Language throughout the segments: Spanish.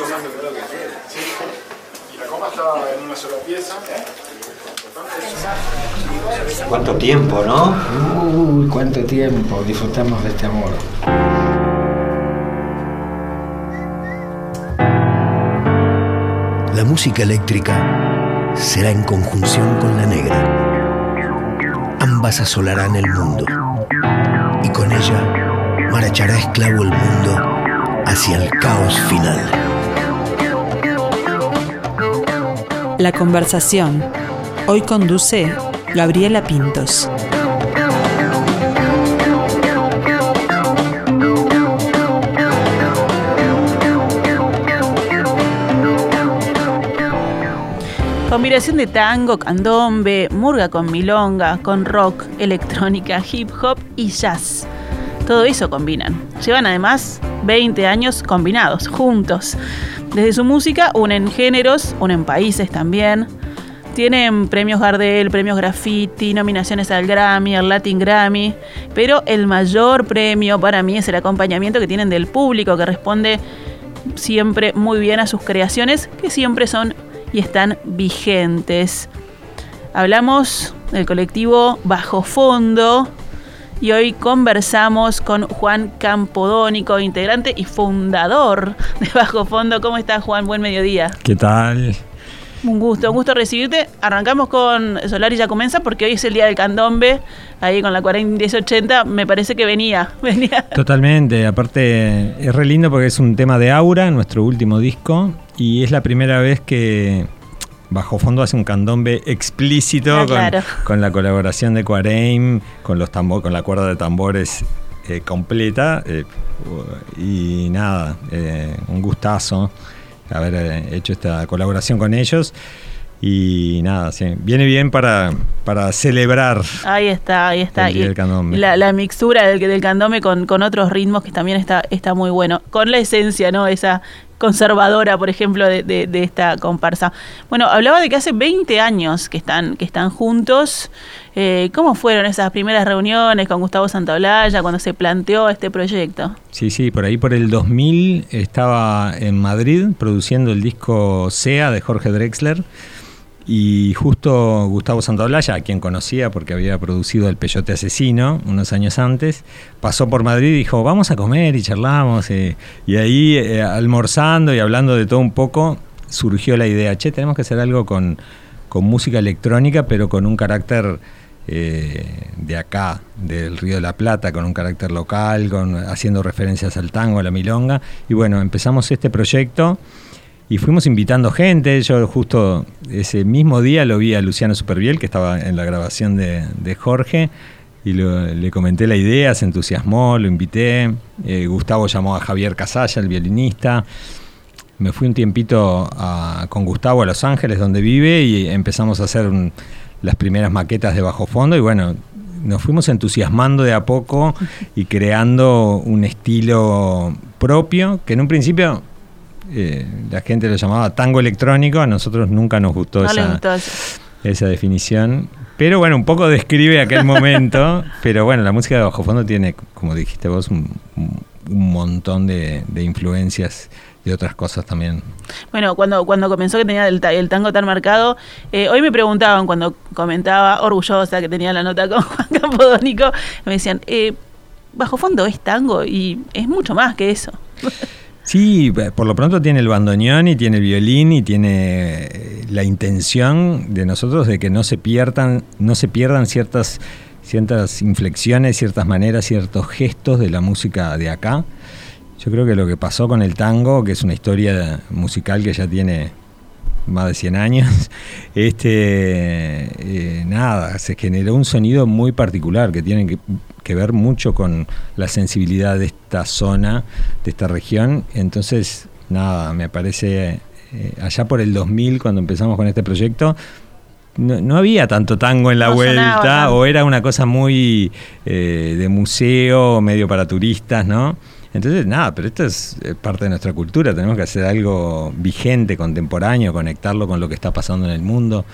mucho más logrado que ayer. Y la coma está en una sola pieza. ¿Cuánto tiempo, no? Uy, cuánto tiempo disfrutamos de este amor. La música eléctrica será en conjunción con la negra. Ambas asolarán el mundo. Y con ella marchará esclavo el mundo hacia el caos final. La conversación. Hoy conduce Gabriela Pintos. Combinación de tango, candombe, murga con milonga, con rock, electrónica, hip hop y jazz. Todo eso combinan. Llevan además 20 años combinados, juntos. Desde su música unen géneros, unen países también. Tienen premios Gardel, premios Graffiti, nominaciones al Grammy, al Latin Grammy, pero el mayor premio para mí es el acompañamiento que tienen del público que responde siempre muy bien a sus creaciones, que siempre son y están vigentes. Hablamos del colectivo Bajo Fondo, y hoy conversamos con Juan Campodónico, integrante y fundador de Bajo Fondo. ¿Cómo estás, Juan? Buen mediodía. ¿Qué tal? Un gusto, un gusto recibirte. Arrancamos con Solar y ya comienza porque hoy es el día del candombe, ahí con la 4080, me parece que venía, venía. Totalmente, aparte es re lindo porque es un tema de Aura, nuestro último disco, y es la primera vez que Bajo Fondo hace un candombe explícito ah, con, la colaboración de Cuareim, con, los tambor, con la cuerda de tambores eh, completa. Eh, y nada, eh, un gustazo haber hecho esta colaboración con ellos. Y nada, sí, viene bien para, para celebrar. Ahí está, ahí está. El La, la, mixtura del, del candombe con, con otros ritmos que también está, está muy bueno. Con la esencia, ¿no? Esa, conservadora, por ejemplo, de, esta comparsa. Bueno, hablaba de que hace 20 años que están, que están juntos. Eh, ¿Cómo fueron esas primeras reuniones con Gustavo Santaolalla cuando se planteó este proyecto? Sí, sí, por ahí por el 2000 estaba en Madrid produciendo el disco SEA de Jorge Drexler. Y justo Gustavo Santaolalla, a quien conocía porque había producido El Peyote Asesino unos años antes, pasó por Madrid y dijo, vamos a comer y charlamos. Eh". y ahí, eh, almorzando y hablando de todo un poco, surgió la idea, che, tenemos que hacer algo con, música electrónica, pero con un carácter eh, de acá, del Río de la Plata, con un carácter local, con, haciendo referencias al tango, a la milonga. Y bueno, empezamos este proyecto y fuimos invitando gente. Yo justo ese mismo día lo vi a Luciano Superviel, que estaba en la grabación de, Jorge, y le comenté la idea, se entusiasmó, lo invité. Eh, Gustavo llamó a Javier Casalla, el violinista. Me fui un tiempito con Gustavo a Los Ángeles, donde vive, y empezamos a hacer las primeras maquetas de bajo fondo. Y bueno, nos fuimos entusiasmando de a poco y creando un estilo propio, que en un principio eh, la gente lo llamaba tango electrónico, a nosotros nunca nos gustó, esa, definición. Pero bueno, un poco describe aquel momento, pero bueno, la música de bajo fondo tiene, como dijiste vos, un, montón de, influencias de otras cosas también. Bueno, cuando, cuando comenzó que tenía el, tango tan marcado, eh, hoy me preguntaban cuando comentaba, orgullosa que tenía la nota con Juan Campodónico, me decían, eh, bajo fondo es tango y es mucho más que eso. Sí, por lo pronto tiene el bandoneón y tiene el violín y tiene eh, la intención de nosotros de que no se pierdan, no se pierdan ciertas, ciertas inflexiones, ciertas maneras, ciertos gestos de la música de acá. Yo creo que lo que pasó con el tango, que es una historia musical que ya tiene más de 100 años, este, eh, nada, se generó un sonido muy particular que tiene que, ver mucho con la sensibilidad de esta zona, de esta región. Entonces, nada, me parece, eh, allá por el 2000, cuando empezamos con este proyecto, no, había tanto tango en la vuelta, o era una cosa muy eh, de museo, medio para turistas, ¿no? Entonces, nada, pero esto es parte de nuestra cultura, tenemos que hacer algo vigente, contemporáneo, conectarlo con lo que está pasando en el mundo.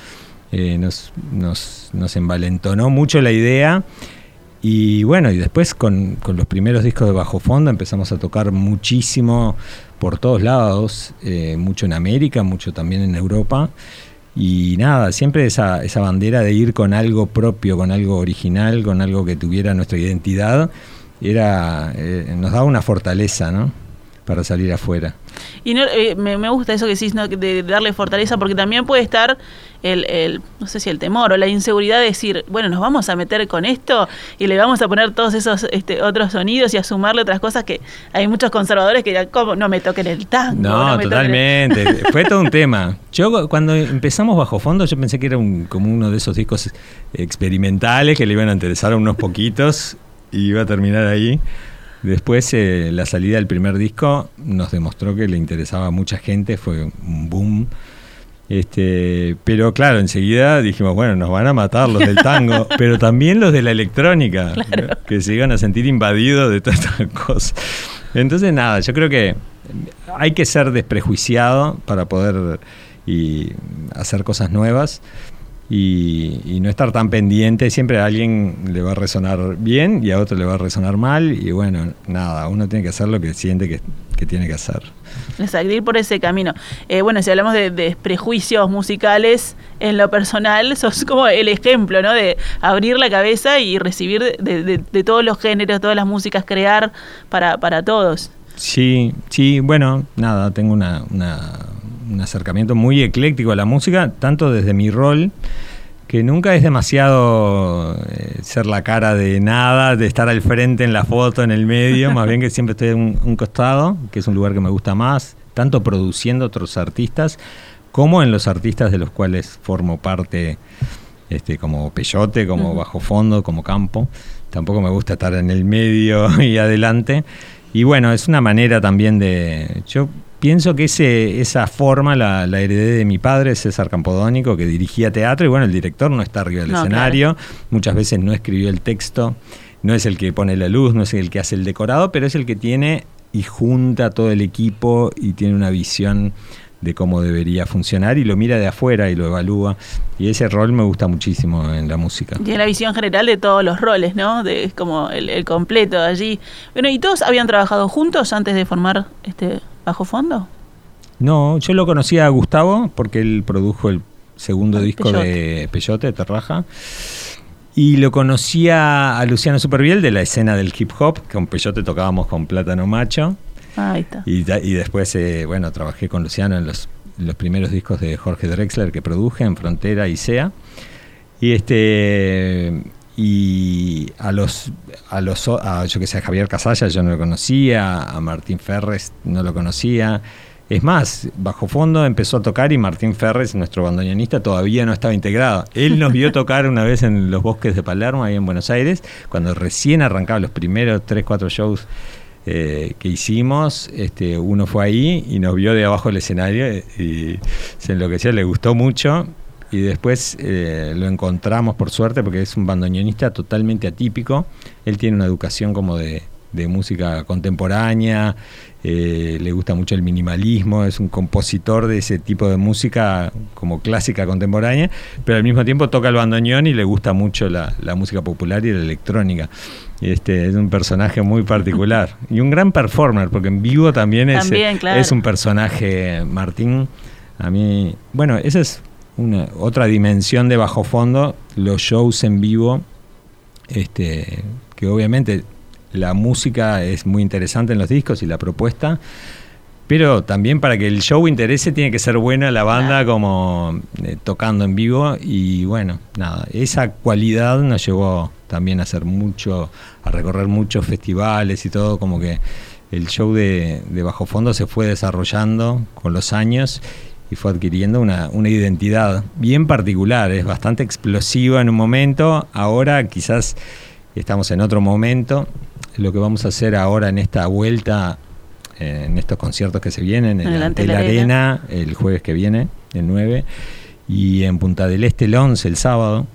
Eh, nos, nos, nos envalentonó mucho la idea Y bueno, y después con, con los primeros discos de Bajo Fondo empezamos a tocar muchísimo por todos lados, eh, mucho en América, mucho también en Europa. Y nada, siempre esa, esa bandera de ir con algo propio, con algo original, con algo que tuviera nuestra identidad, era, eh, nos daba una fortaleza, ¿no? Para salir afuera. Y no, eh, me, me gusta eso que decís, ¿no? de darle fortaleza, porque también puede estar el, el, no sé si el temor o la inseguridad de decir, bueno, nos vamos a meter con esto y le vamos a poner todos esos este, otros sonidos y a sumarle otras cosas que hay muchos conservadores que dirán, ¿cómo? No me toquen el tango. No, me totalmente. toquen el-". Fue todo un tema. Yo cuando empezamos Bajo Fondo, yo pensé que era un, como uno de esos discos experimentales que le iban a interesar a unos poquitos y iba a terminar ahí. Después eh, la salida del primer disco nos demostró que le interesaba a mucha gente, fue un boom. Este, pero claro, enseguida dijimos, bueno, nos van a matar los del tango, pero también los de la electrónica, Claro. ¿no? que se iban a sentir invadidos de todas estas cosas. Entonces, nada, yo creo que hay que ser desprejuiciado para poder y hacer cosas nuevas y, y no estar tan pendiente. Siempre a alguien le va a resonar bien y a otro le va a resonar mal. Y bueno, nada, uno tiene que hacer lo que siente que, que tiene que hacer. Exacto, ir por ese camino. Eh, bueno, si hablamos de, de prejuicios musicales, en lo personal, sos como el ejemplo, ¿no? De abrir la cabeza y recibir de, de- de todos los géneros, todas las músicas, crear para, para todos. Sí, sí, bueno, nada, tengo una, una- un acercamiento muy ecléctico a la música, tanto desde mi rol, que nunca es demasiado eh, ser la cara de nada, de estar al frente en la foto, en el medio, más bien que siempre estoy en un, un costado, que es un lugar que me gusta más, tanto produciendo otros artistas, como en los artistas de los cuales formo parte, este, como Peyote, como. Bajo Fondo, como Campo. Tampoco me gusta estar en el medio y adelante. Y bueno, es una manera también de... Yo pienso que ese, esa forma la, la heredé de mi padre, César Campodónico, que dirigía teatro y bueno, el director no está arriba del No, escenario, muchas veces no escribió el texto, no es el que pone la luz, no es el que hace el decorado, pero es el que tiene y junta todo el equipo y tiene una visión de cómo debería funcionar y lo mira de afuera y lo evalúa. Y ese rol me gusta muchísimo en la música. Tiene la visión general de todos los roles, ¿no? De, es como el, el completo de allí. Bueno, ¿y todos habían trabajado juntos antes de formar este Bajo Fondo? No, yo lo conocía a Gustavo porque él produjo el segundo Ah, disco Peyote. de Peyote, Terraja. Y lo conocía a Luciano Superviel de la escena del hip hop. Con Peyote tocábamos con Plátano Macho. Ah, ahí está. Y, después, eh, bueno, trabajé con Luciano en los, en los primeros discos de Jorge Drexler que produje en Frontera y SEA. Y este y a los a los a, yo que sé a Javier Casalla yo no lo conocía, a Martín Ferres no lo conocía. Es más, bajo fondo empezó a tocar y Martín Ferres, nuestro bandoneonista, todavía no estaba integrado. Él nos vio tocar una vez en los bosques de Palermo, ahí en Buenos Aires, cuando recién arrancaban los primeros 3, 4 shows eh, que hicimos, este, uno fue ahí y nos vio de abajo del escenario eh, y se enloqueció, le gustó mucho. Y después eh, lo encontramos por suerte porque es un bandoneonista totalmente atípico. Él tiene una educación como de, de música contemporánea, eh, le gusta mucho el minimalismo, es un compositor de ese tipo de música como clásica contemporánea, pero al mismo tiempo toca el bandoneón y le gusta mucho la, la música popular y la electrónica. Este, es un personaje muy particular y un gran performer, porque en vivo también es, También, claro. es un personaje, Martín. A mí, bueno, esa es una otra dimensión de bajo fondo, los shows en vivo, este, que obviamente la música es muy interesante en los discos y la propuesta, pero también para que el show interese tiene que ser buena la banda Claro. como eh, tocando en vivo y bueno, nada, esa cualidad nos llevó también a hacer mucho, a recorrer muchos festivales y todo, como que el show de, de Bajo Fondo se fue desarrollando con los años y fue adquiriendo una, una identidad bien particular, es bastante explosiva en un momento, ahora quizás estamos en otro momento, lo que vamos a hacer ahora en esta vuelta, eh, en estos conciertos que se vienen, en, el la. Arena, el jueves que viene, el 9, y en Punta del Este el 11, el sábado.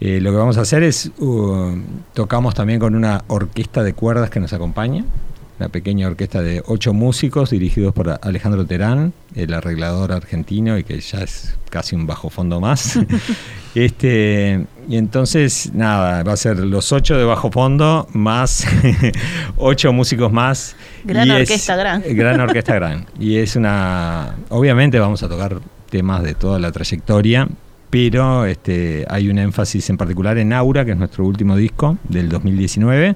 Eh, lo que vamos a hacer es, uh, tocamos también con una orquesta de cuerdas que nos acompaña, una pequeña orquesta de ocho músicos dirigidos por Alejandro Terán, el arreglador argentino y que ya es casi un bajo fondo más. este, y entonces, nada, va a ser los ocho de bajo fondo más ocho músicos más. Gran orquesta gran. Gran orquesta gran. Y es una. Obviamente vamos a tocar temas de toda la trayectoria, pero este, hay un énfasis en particular en Aura, que es nuestro último disco del 2019,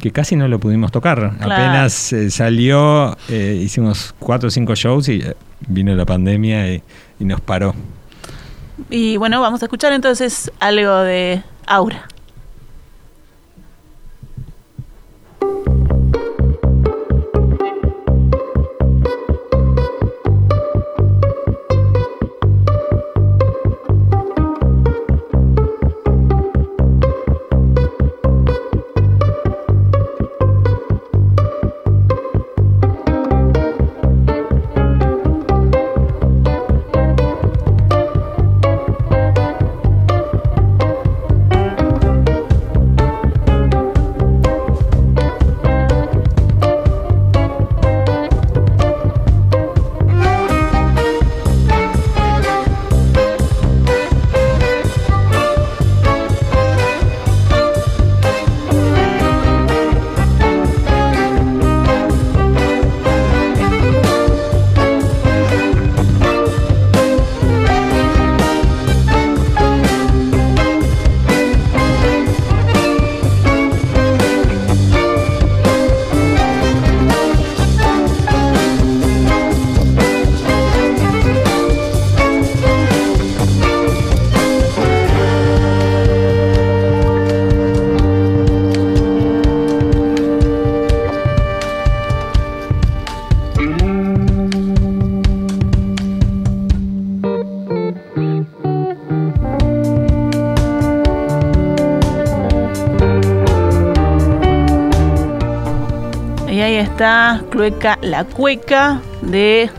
que casi no lo pudimos tocar. Apenas eh, salió, eh, hicimos cuatro o cinco shows y eh, vino la pandemia y, y nos paró. Y bueno, vamos a escuchar entonces algo de Aura. Está Clueca La Cueca de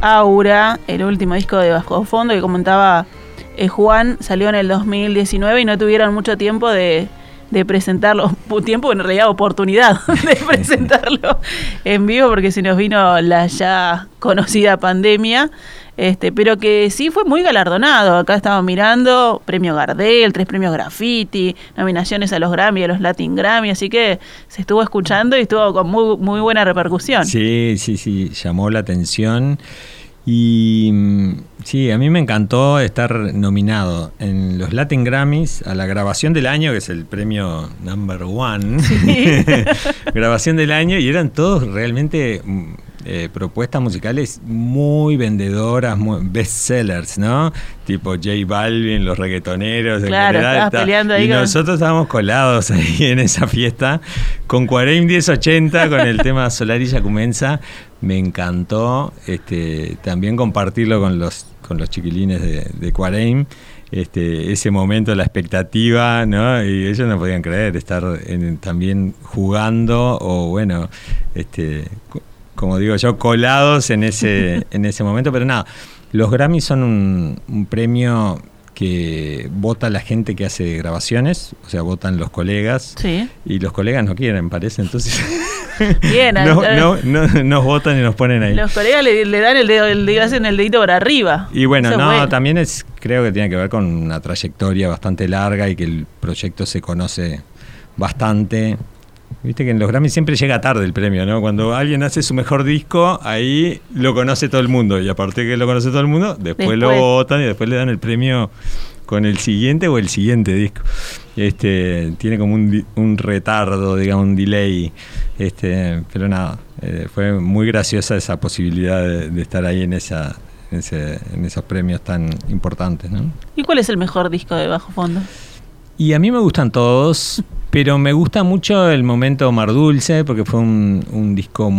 Aura, el último disco de Bajo Fondo que comentaba eh, Juan, salió en el 2019 y no tuvieron mucho tiempo de, de presentarlo, tiempo en realidad oportunidad de presentarlo en vivo porque se nos vino la ya conocida pandemia. Este, pero que sí fue muy galardonado. Acá estamos mirando premio Gardel, tres premios Graffiti, nominaciones a los Grammy, a los Latin Grammy, así que se estuvo escuchando y estuvo con muy, muy buena repercusión. Sí, sí, sí, llamó la atención. Y mm, sí, a mí me encantó estar nominado en los Latin Grammys a la grabación del año, que es el premio number one. grabación del año, y eran todos realmente mm, eh, propuestas musicales muy vendedoras, muy bestsellers, ¿no? Tipo J Balvin, los reggaetoneros. Claro, en peleando ahí y nosotros estábamos colados ahí en esa fiesta con Cuarem 1080, con el tema Solarilla Cumenza. Me encantó este, también compartirlo con los, con los chiquilines de, de Este, ese momento, la expectativa, ¿no? Y ellos no podían creer estar también jugando o, bueno, este, como digo yo, colados en ese, en ese momento, pero nada, los Grammys son un, premio que vota la gente que hace grabaciones, o sea, votan los colegas, y los colegas no quieren, parece, entonces... Bien, no, no, nos votan y nos ponen ahí. Los colegas le, dan el dedo, el hacen el dedito para arriba. Y bueno, no, también es, creo que tiene que ver con una trayectoria bastante larga y que el proyecto se conoce bastante. Viste que en los Grammy siempre llega tarde el premio, ¿no? Cuando alguien hace su mejor disco, ahí lo conoce todo el mundo. Y aparte que lo conoce todo el mundo, después, lo votan y después le dan el premio con el siguiente o el siguiente disco. Este, tiene como un, retardo, digamos, un delay. Este, pero nada, eh, fue muy graciosa esa posibilidad de, estar ahí en esa, en, esos premios tan importantes. ¿no? ¿Y cuál es el mejor disco de Bajo Fondo? Y a mí me gustan todos, pero me gusta mucho el momento Mar Dulce, porque fue un, disco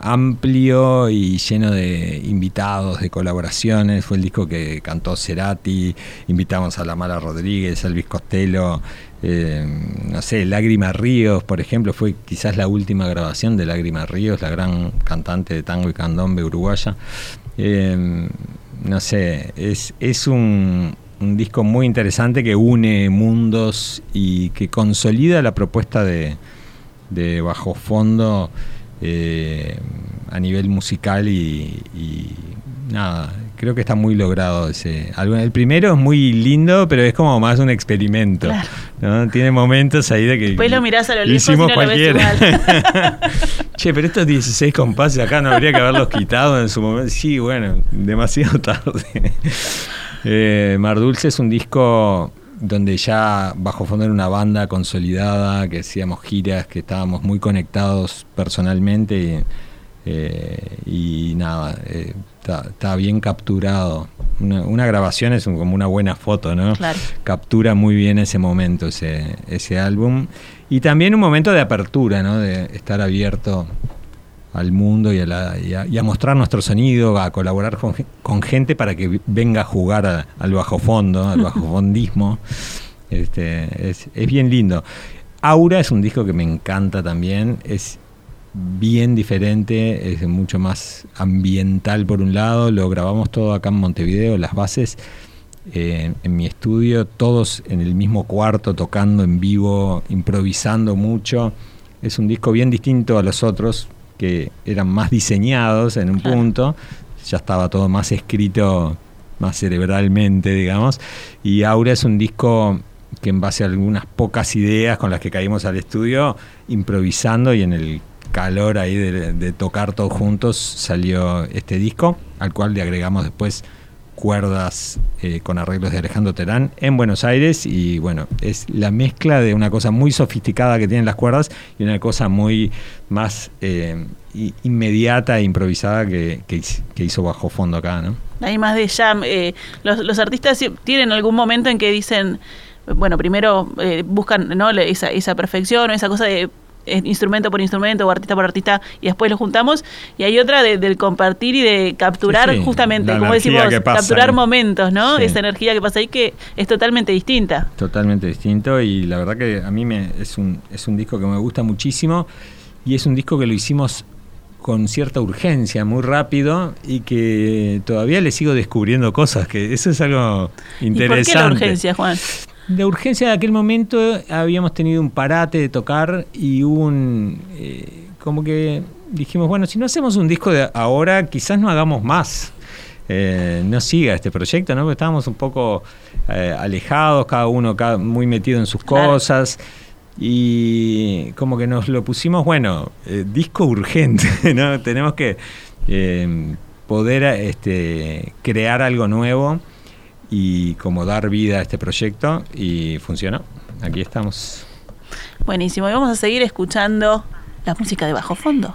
amplio y lleno de invitados, de colaboraciones. Fue el disco que cantó Cerati, invitamos a La Mala Rodríguez, Elvis Costello, eh, no sé, Lágrima Ríos, por ejemplo, fue quizás la última grabación de Lágrima Ríos, la gran cantante de tango y candombe uruguaya. Eh, no sé, es, es un, un disco muy interesante que une mundos y que consolida la propuesta de, Bajo Fondo eh, a nivel musical y, y nada, creo que está muy logrado ese álbum. El primero es muy lindo, pero es como más un experimento. Claro. ¿no? Tiene momentos ahí de que. Después lo mirás a lo lejos hicimos y no lo ves cualquiera. che, pero estos 16 compases acá no habría que haberlos quitado en su momento. Sí, bueno, demasiado tarde. Eh, Mar Dulce es un disco donde ya bajo fondo era una banda consolidada, que hacíamos giras, que estábamos muy conectados personalmente. Y, eh, y nada, eh, está, está bien capturado. Una, una grabación es un- como una buena foto, ¿no? Claro. Captura muy bien ese momento, ese, ese álbum. Y también un momento de apertura, ¿no? De estar abierto al mundo y a, la- y a- y a mostrar nuestro sonido, a colaborar con, ge- con gente para que venga a jugar a- al bajo fondo, al bajofondismo. Este, es, es bien lindo. Aura es un disco que me encanta también. Es bien diferente, es mucho más ambiental por un lado. Lo grabamos todo acá en Montevideo, las bases eh, en mi estudio, todos en el mismo cuarto, tocando en vivo, improvisando mucho. Es un disco bien distinto a los otros, que eran más diseñados en un Claro. punto. Ya estaba todo más escrito, más cerebralmente, digamos. Y Aura es un disco que en base a algunas pocas ideas con las que caímos al estudio, improvisando y en el calor ahí de, de tocar todos juntos, salió este disco, al cual le agregamos después cuerdas eh, con arreglos de Alejandro Terán en Buenos Aires y bueno, es la mezcla de una cosa muy sofisticada que tienen las cuerdas y una cosa muy más eh, inmediata e improvisada que, que hiz- que hizo Bajo Fondo acá, ¿no? Hay más de jam. eh, los, artistas tienen algún momento en que dicen, bueno, primero eh, buscan ¿no? Esa, esa perfección o esa cosa de instrumento por instrumento o artista por artista y después lo juntamos. Y hay otra de- del compartir y de capturar Sí, sí, justamente, la como decimos, pasa capturar momentos, ¿no? Sí. Esa energía que pasa ahí que es totalmente distinta. Totalmente distinto y la verdad que a mí me, es, un, es un disco que me gusta muchísimo y es un disco que lo hicimos con cierta urgencia, muy rápido y que todavía le sigo descubriendo cosas, que eso es algo interesante. ¿Y por qué la urgencia, Juan? La urgencia de aquel momento habíamos tenido un parate de tocar y un... eh, como que dijimos, bueno, si no hacemos un disco de ahora, quizás no hagamos más. Eh, no siga este proyecto, ¿no? Porque estábamos un poco eh, alejados, cada uno cada- muy metido en sus Claro. cosas. Y como que nos lo pusimos, bueno, eh, disco urgente, ¿no? Tenemos que poder este, crear algo nuevo y como dar vida a este proyecto y funcionó. Aquí estamos. Buenísimo. Y vamos a seguir escuchando la música de bajo fondo.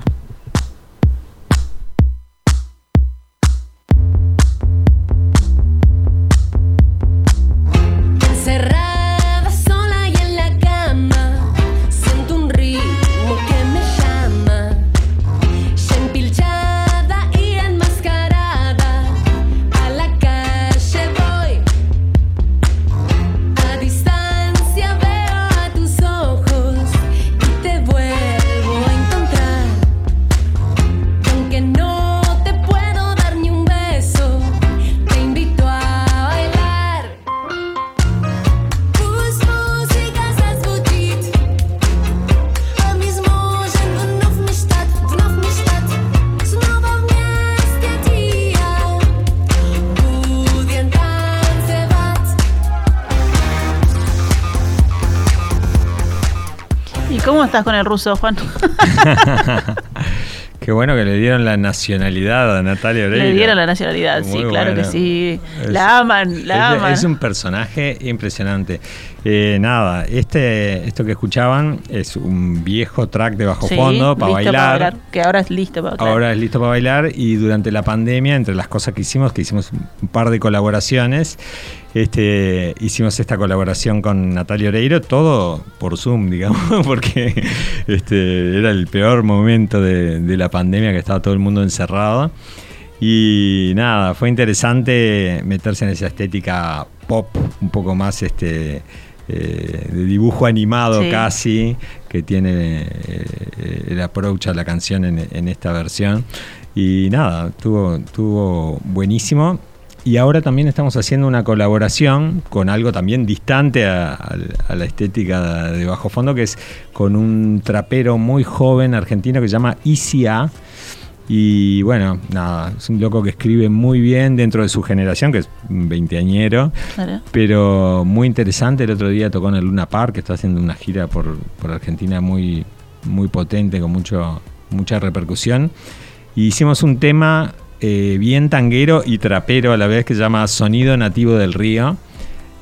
Estás con el ruso, Juan? Qué bueno que le dieron la nacionalidad a Natalia Oreiro. Le dieron la nacionalidad, sí, Muy claro que bueno. sí. Es- La aman, la es, aman. es un personaje impresionante. Eh, nada, este, esto que escuchaban es un viejo track de bajo Sí, fondo para bailar. Que ahora es listo para bailar. Ahora es listo para bailar y durante la pandemia, entre las cosas que hicimos, que hicimos un par de colaboraciones, este, hicimos esta colaboración con Natalia Oreiro, todo por Zoom, digamos, porque este, era el peor momento de, de la pandemia que estaba todo el mundo encerrado. Y nada, fue interesante meterse en esa estética pop, un poco más este, eh, de dibujo animado Sí. casi, que tiene eh, el approach a la canción en, en esta versión. Y nada, estuvo, estuvo buenísimo. y ahora también estamos haciendo una colaboración con algo también distante a, a- a la estética de bajo fondo, que es con un trapero muy joven argentino que se llama ICA. Y bueno, nada, es un loco que escribe muy bien dentro de su generación, que es veinteañero, Claro. pero muy interesante. El otro día tocó en el Luna Park, que está haciendo una gira por, por Argentina muy, muy potente, con mucho, mucha repercusión. Y hicimos un tema eh, bien tanguero y trapero a la vez que se llama Sonido Nativo del Río.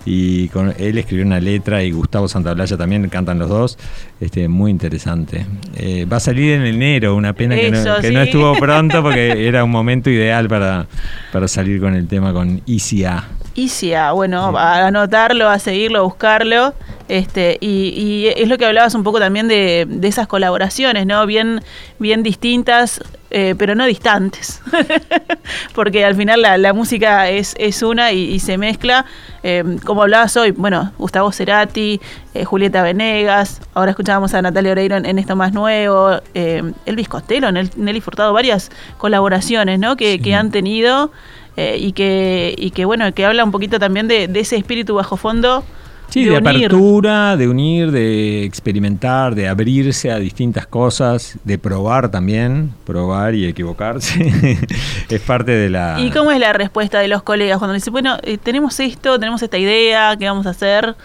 Y con él escribió una letra y Gustavo Santaolalla también cantan los dos. Este, muy interesante. Eh, va a salir en enero, una pena que, no, estuvo pronto porque era un momento ideal para, para salir con el tema con ICA. ICIA, bueno, a anotarlo, a seguirlo, a buscarlo. Este, y, y es lo que hablabas un poco también de, de esas colaboraciones, ¿no? Bien, bien distintas, eh, pero no distantes. Porque al final la, la música es, es una y, y se mezcla. Eh, como hablabas hoy, bueno, Gustavo Cerati, eh, Julieta Venegas, ahora escuchábamos a Natalia Oreiro en, en esto más nuevo, eh, Elvis Costello, Nel- Nelly Furtado, varias colaboraciones, ¿no? Que, Sí. que han tenido eh, y que y que bueno que habla un poquito también de, de ese espíritu bajo fondo Sí, de, apertura, de unir, de experimentar, de abrirse a distintas cosas, de probar también, probar y equivocarse. es parte de la... y cómo es la respuesta de los colegas cuando dicen bueno eh, tenemos esto tenemos esta idea qué vamos a hacer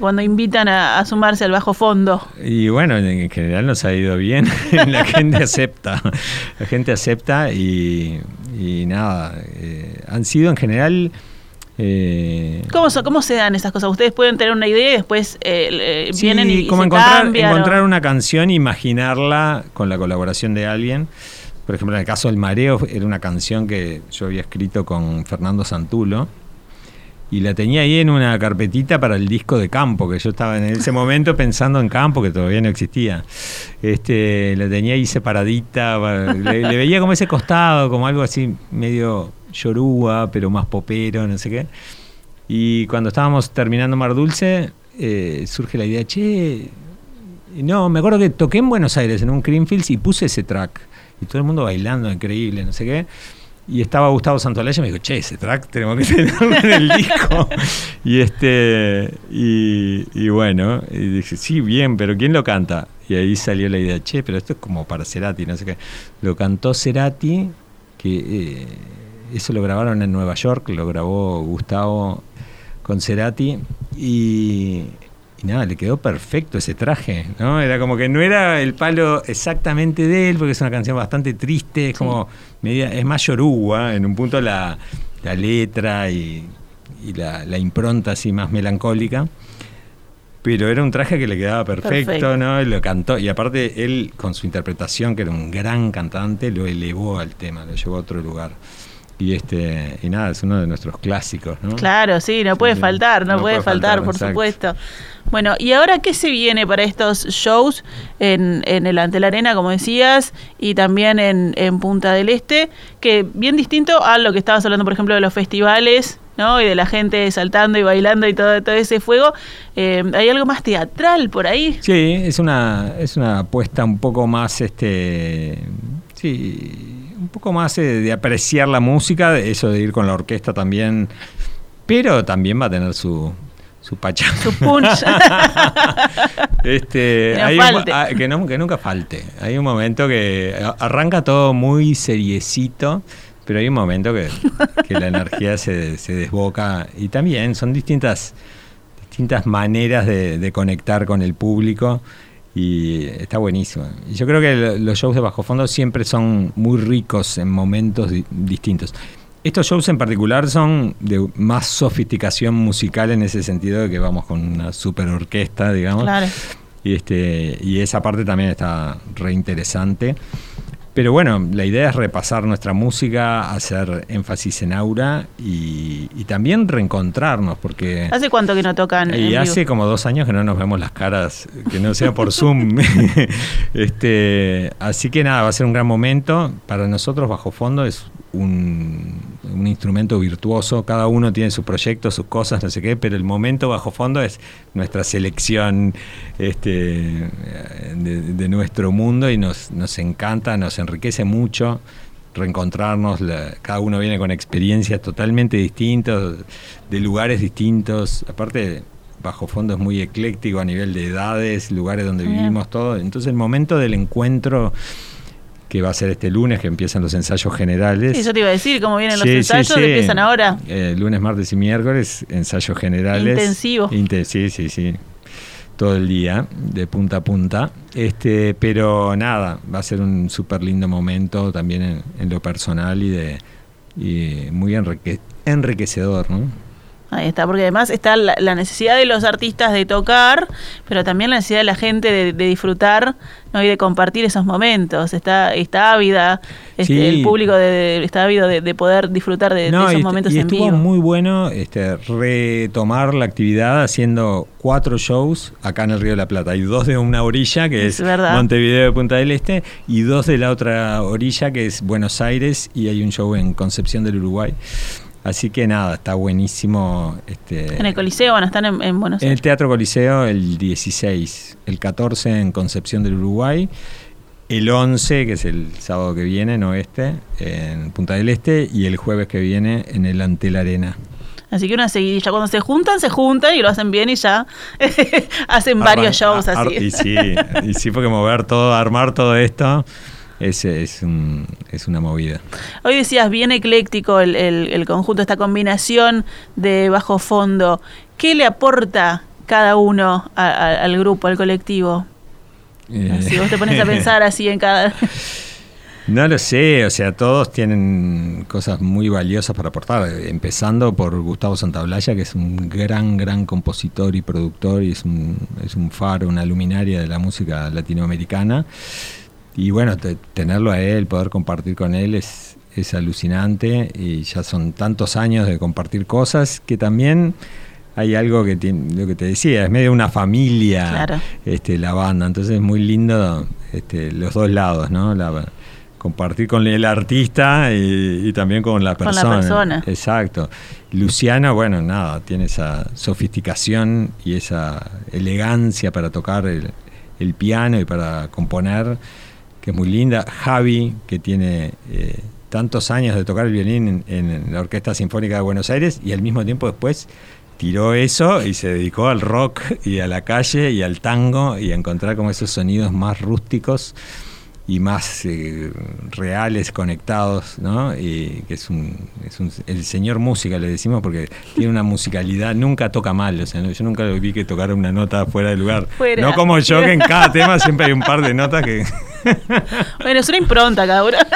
cuando invitan a, a sumarse al bajo fondo Y bueno, en general nos ha ido bien. la gente acepta. La gente acepta y, y nada. eh, han sido en general. Eh, ¿Cómo, so- ¿Cómo se dan esas cosas? Ustedes pueden tener una idea y después eh, Sí, vienen y, y como se encontrar, cambian, o- encontrar una canción, imaginarla con la colaboración de alguien. Por ejemplo, en el caso del Mareo, era una canción que yo había escrito con Fernando Santulo. Y la tenía ahí en una carpetita para el disco de campo, que yo estaba en ese momento pensando en campo, que todavía no existía. Este, la tenía ahí separadita, le, veía como ese costado, como algo así medio yoruba, pero más popero, no sé qué. Y cuando estábamos terminando Mar Dulce, eh, surge la idea, che, no, me acuerdo que toqué en Buenos Aires, en un Creamfields, y puse ese track. Y todo el mundo bailando, increíble, no sé qué. Y estaba Gustavo Santolaya y me dijo, che, ese track tenemos que tenerlo en el disco. y este y, bueno, y dije, sí, bien, pero ¿quién lo canta? Y ahí salió la idea, che, pero esto es como para Cerati, no sé qué. Lo cantó Cerati, que eh, eso lo grabaron en Nueva York, lo grabó Gustavo con Cerati y, y nada, le quedó perfecto ese traje, ¿no? Era como que no era el palo exactamente de él, porque es una canción bastante triste, es como media, es más yoruba, en un punto la, la letra y, y la, la impronta así más melancólica. Pero era un traje que le quedaba perfecto, Perfecto. ¿no? Y lo cantó. Y aparte, él, con su interpretación, que era un gran cantante, lo elevó al tema, lo llevó a otro lugar. Y este y nada, es uno de nuestros clásicos, ¿no? Claro, sí, no puede sí. faltar, no, No puede puede faltar, faltar, por exacto. supuesto. Bueno, ¿y ahora qué se viene para estos shows en, en el Ante la Arena, como decías, y también en, en Punta del Este? Que bien distinto a lo que estabas hablando, por ejemplo, de los festivales, ¿no? Y de la gente saltando y bailando y todo, todo ese fuego. Eh, ¿Hay algo más teatral por ahí? Sí, es una, es una apuesta un poco más, este, sí, un poco más eh, de apreciar la música, eso de ir con la orquesta también, pero también va a tener su, su pachanga. Su punch. Este, Que hay un- falte. ah, que, no- que nunca falte. Hay un momento que a- arranca todo muy seriecito, pero hay un momento que, que la energía se, se desboca y también son distintas, distintas maneras de, de conectar con el público y está buenísimo. Y yo creo que lo- los shows de bajo fondo siempre son muy ricos en momentos di- distintos. Estos shows en particular son de más sofisticación musical en ese sentido de que vamos con una super orquesta, digamos. claro. Y, este, y esa parte también está re interesante. Pero bueno, la idea es repasar nuestra música, hacer énfasis en aura y, y también reencontrarnos, porque ¿Hace cuánto que no tocan? y vivo? hace como dos años que no nos vemos las caras, que no sea por Zoom. este, así que nada, va a ser un gran momento. Para nosotros, Bajo Fondo es un, un instrumento virtuoso. Cada uno tiene su proyecto, sus cosas, no sé qué, pero el momento Bajo Fondo es nuestra selección este, de, de nuestro mundo y nos, nos encanta, nos enriquece mucho. reencontrarnos, la- cada uno viene con experiencias totalmente distintas, de lugares distintos, aparte bajo fondo es muy ecléctico a nivel de edades, lugares donde Bien. vivimos todos, entonces el momento del encuentro que va a ser este lunes que empiezan los ensayos generales. Sí, yo te iba a decir cómo vienen los Sí, ensayos, sí. empiezan ahora. Eh, lunes, martes y miércoles, ensayos generales. Intensivo. Inte- sí, sí, sí. Todo el día, de punta a punta. Este, pero nada, va a ser un súper lindo momento también en, en lo personal y de y muy enrique- enriquecedor, ¿no? Ahí está, porque además está la, la necesidad de los artistas de tocar, pero también la necesidad de la gente de, de disfrutar ¿no? y de compartir esos momentos. Está, está ávida, este, Sí. el público de- está ávido de, de poder disfrutar de, No, esos y, momentos y en estuvo vivo. muy bueno este, retomar la actividad haciendo cuatro shows acá en el Río de la Plata. Hay dos de una orilla, que Es. Montevideo de Punta del Este, y dos de la otra orilla, que es Buenos Aires, y hay un show en Concepción del Uruguay. Así que nada, está buenísimo. Este, En el Coliseo, bueno, están en, en Buenos en el Aires. Teatro Coliseo el 16, el 14 en Concepción del Uruguay, el 11, que es el sábado que viene, no este, en Punta del Este, y el jueves que viene en el Antel Arena. Así que una seguidilla. Cuando se juntan, se juntan y lo hacen bien y ya hacen varios shows así. Y sí, y sí, porque mover todo, armar todo esto, es, es, un- es una movida. Hoy decías bien ecléctico el, el- el conjunto, esta combinación de bajo fondo. ¿Qué le aporta cada uno a- a- al grupo, al colectivo? Eh, Si vos te pones a pensar así en cada... No lo sé, o sea, todos tienen cosas muy valiosas para aportar, empezando por Gustavo Santaolalla, que es un gran, gran compositor y productor y es un, es un faro, una luminaria de la música latinoamericana. Y bueno, te- tenerlo a él, poder compartir con él es, es alucinante y ya son tantos años de compartir cosas que también hay algo que, ti- lo que te decía, es medio una familia Claro. este, la banda, entonces es muy lindo este, los dos lados, ¿no? La- compartir con el artista y, y también con la Con la persona. persona. Exacto. Luciano, bueno, nada, tiene esa sofisticación y esa elegancia para tocar el, el piano y para componer, que muy linda. Javi, que tiene eh, tantos años de tocar el violín en, en la Orquesta Sinfónica de Buenos Aires y al mismo tiempo después tiró eso y se dedicó al rock y a la calle y al tango y a encontrar como esos sonidos más rústicos y más eh, reales, conectados, ¿no? Y que es un, es un- el señor música, le decimos, porque tiene una musicalidad, nunca toca mal, o sea, no- yo nunca lo vi que tocara una nota fuera de lugar. Fuera. No como yo, que en cada tema siempre hay un par de notas que... Bueno, es una impronta cada uno.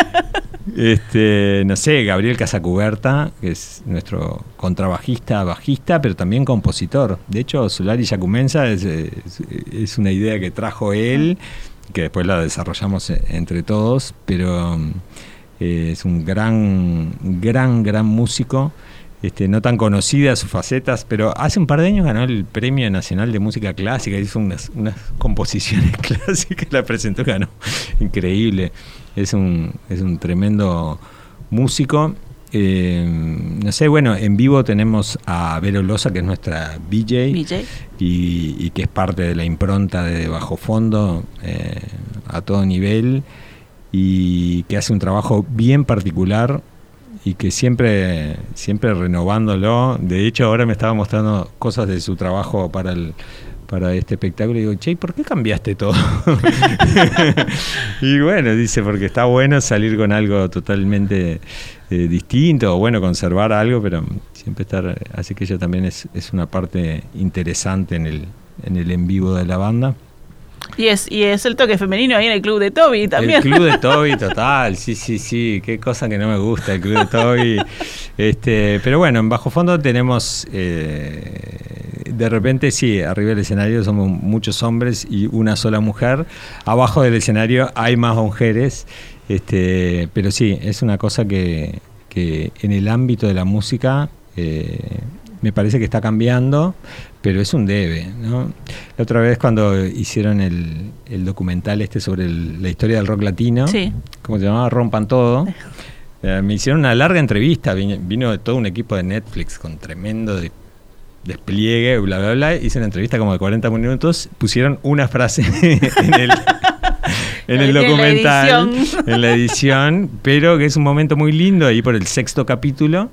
Este, no sé, Gabriel Casacuberta, que es nuestro contrabajista, bajista, pero también compositor. De hecho, Solari Yacumensa es, es- es una idea que trajo él, que después la desarrollamos e- entre todos, pero mm, eh, es un gran, gran, gran músico. Este, no tan conocida sus facetas, pero hace un par de años ganó el Premio Nacional de Música Clásica, hizo unas, unas composiciones clásicas, la presentó ganó. Increíble. Es un, es un tremendo músico. Eh, no sé, bueno, en vivo tenemos a Vero Loza, que es nuestra BJ, BJ. Y, y que es parte de la impronta de Bajo Fondo eh, a todo nivel y que hace un trabajo bien particular y que siempre, siempre renovándolo. De hecho, ahora me estaba mostrando cosas de su trabajo para el para este espectáculo y digo, che, ¿por qué cambiaste todo? y bueno, dice, porque está bueno salir con algo totalmente eh, distinto, o bueno, conservar algo, pero siempre estar, así que ella también es, es una parte interesante en el, en el en vivo de la banda. Y es, y es el toque femenino ahí en el club de Toby también. El club de Toby, total, sí, sí, sí, qué cosa que no me gusta el club de Toby. Este, pero bueno, en Bajo Fondo tenemos, eh, de repente sí, arriba del escenario somos muchos hombres y una sola mujer. Abajo del escenario hay más mujeres, este, pero sí, es una cosa que, que en el ámbito de la música eh, me parece que está cambiando, pero es un debe. ¿no? La otra vez cuando hicieron el, el documental este sobre el- la historia del rock latino, Sí. ¿cómo se llamaba? Rompan todo. Eh, me hicieron una larga entrevista, vino, vino todo un equipo de Netflix con tremendo de- despliegue, bla, bla, bla. Hice una entrevista como de 40 minutos, pusieron una frase en el... en el la documental, en la edición, pero que es un momento muy lindo ahí por el sexto capítulo,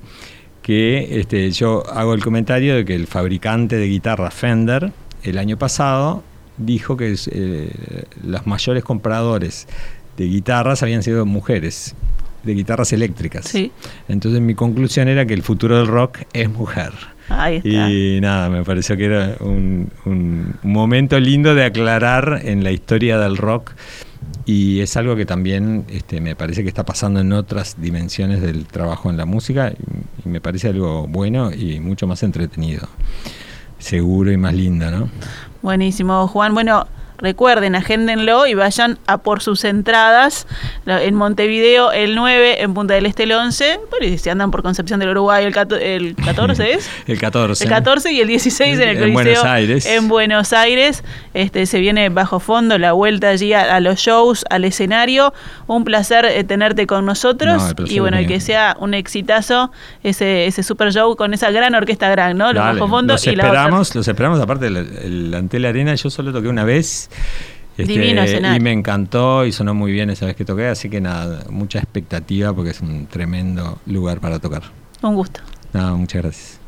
que este, yo hago el comentario de que el fabricante de guitarra Fender el año pasado dijo que eh, los mayores compradores de guitarras habían sido mujeres, de guitarras eléctricas. Sí. Entonces mi conclusión era que el futuro del rock es mujer. Ahí está. Y nada, me pareció que era un, un momento lindo de aclarar en la historia del rock y es algo que también este, me parece que está pasando en otras dimensiones del trabajo en la música y, me parece algo bueno y mucho más entretenido, seguro y más lindo, ¿no? Buenísimo, Juan. Bueno, recuerden, agéndenlo y vayan a por sus entradas. La- En Montevideo el 9, en Punta del Este el 11. Pero y si andan por Concepción del Uruguay el, cato- el 14 es. El 14. El 14 y el 16 en el En Coliseo. Buenos Aires. En Buenos Aires. Este, se viene bajo fondo la vuelta allí a, a los shows, al escenario. Un placer eh, tenerte con nosotros. No, y bueno, y que sea un exitazo ese, ese super show con esa gran orquesta gran, ¿no? Los Dale, bajo fondo los y la esperamos, los esperamos. Aparte, el, el Antel Arena yo solo toqué una vez. Este, Divino escenario. y me encantó y sonó muy bien esa vez que toqué, así que nada, mucha expectativa porque es un tremendo lugar para tocar. Un gusto. Nada, muchas gracias.